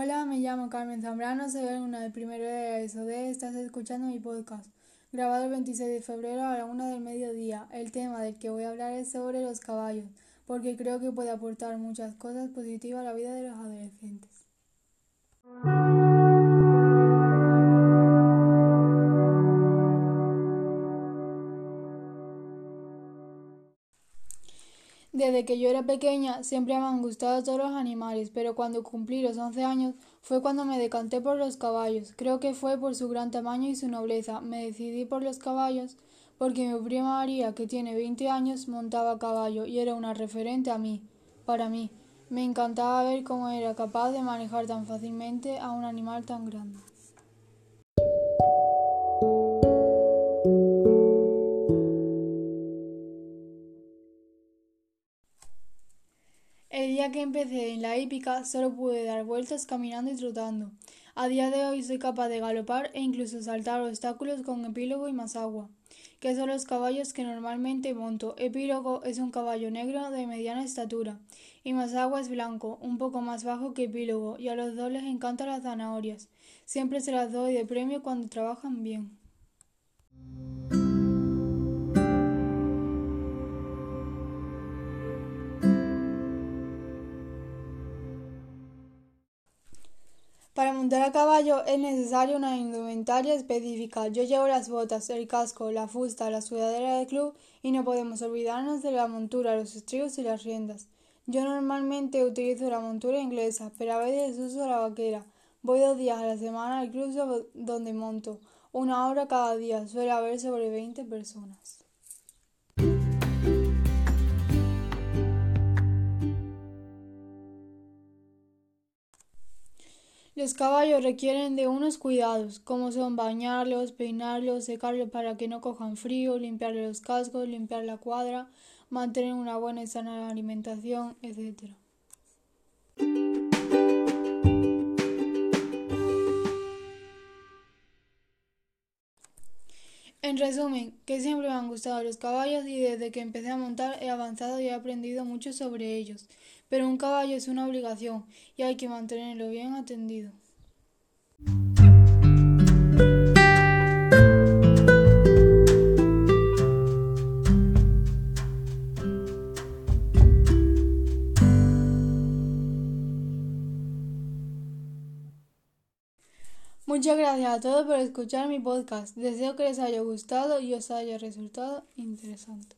Hola, me llamo Carmen Zambrano, soy alumna del primero de ESOD. Estás escuchando mi podcast, grabado el 26 de febrero a la una del mediodía. El tema del que voy a hablar es sobre los caballos, porque creo que puede aportar muchas cosas positivas a la vida de los adolescentes. Desde que yo era pequeña siempre me han gustado todos los animales, pero cuando cumplí los 11 años fue cuando me decanté por los caballos. Creo que fue por su gran tamaño y su nobleza. Me decidí por los caballos porque mi prima María, que tiene 20 años, montaba caballo y era una referente a mí, para mí. Me encantaba ver cómo era capaz de manejar tan fácilmente a un animal tan grande. El día que empecé en la hípica solo pude dar vueltas caminando y trotando. A día de hoy soy capaz de galopar e incluso saltar obstáculos con epílogo y masagua, que son los caballos que normalmente monto. Epílogo es un caballo negro de mediana estatura y masagua es blanco, un poco más bajo que epílogo, y a los dos les encantan las zanahorias. Siempre se las doy de premio cuando trabajan bien. Montar a caballo es necesaria una indumentaria específica. Yo llevo las botas, el casco, la fusta, la sudadera del club y no podemos olvidarnos de la montura, los estribos y las riendas. Yo normalmente utilizo la montura inglesa, pero a veces uso la vaquera. Voy dos días a la semana al club donde monto, una hora cada día. Suele haber sobre 20 personas. Los caballos requieren de unos cuidados, como son bañarlos, peinarlos, secarlos para que no cojan frío, limpiarle los cascos, limpiar la cuadra, mantener una buena y sana alimentación, etc. En resumen, que siempre me han gustado los caballos y desde que empecé a montar he avanzado y he aprendido mucho sobre ellos. Pero un caballo es una obligación y hay que mantenerlo bien atendido. Muchas gracias a todos por escuchar mi podcast. Deseo que les haya gustado y os haya resultado interesante.